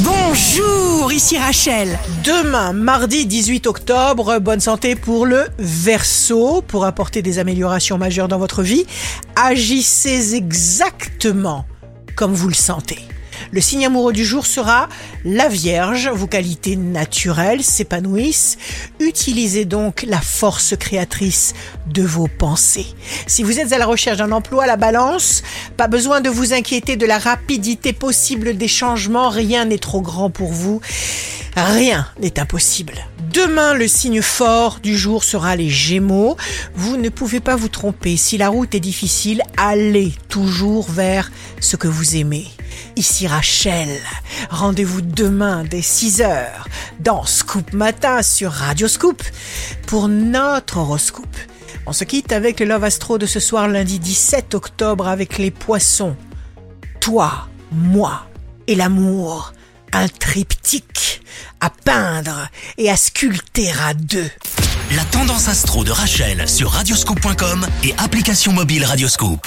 Bonjour, ici Rachel. Demain, mardi 18 octobre, bonne santé pour le Verseau. Pour apporter des améliorations majeures dans votre vie, agissez exactement comme vous le sentez. Le signe amoureux du jour sera la Vierge. Vos qualités naturelles s'épanouissent. Utilisez donc la force créatrice de vos pensées. Si vous êtes à la recherche d'un emploi la balance, pas besoin de vous inquiéter de la rapidité possible des changements. Rien n'est trop grand pour vous. Rien n'est impossible. Demain, le signe fort du jour sera les Gémeaux. Vous ne pouvez pas vous tromper. Si la route est difficile, allez toujours vers ce que vous aimez. Ici Rachel. Rendez-vous demain dès 6h dans Scoop Matin sur Radio Scoop pour notre horoscope. On se quitte avec le Love Astro de ce soir lundi 17 octobre avec les poissons. Toi, moi et l'amour. Un triptyque à peindre et à sculpter à deux. La tendance astro de Rachel sur radioscope.com et application mobile Radioscope.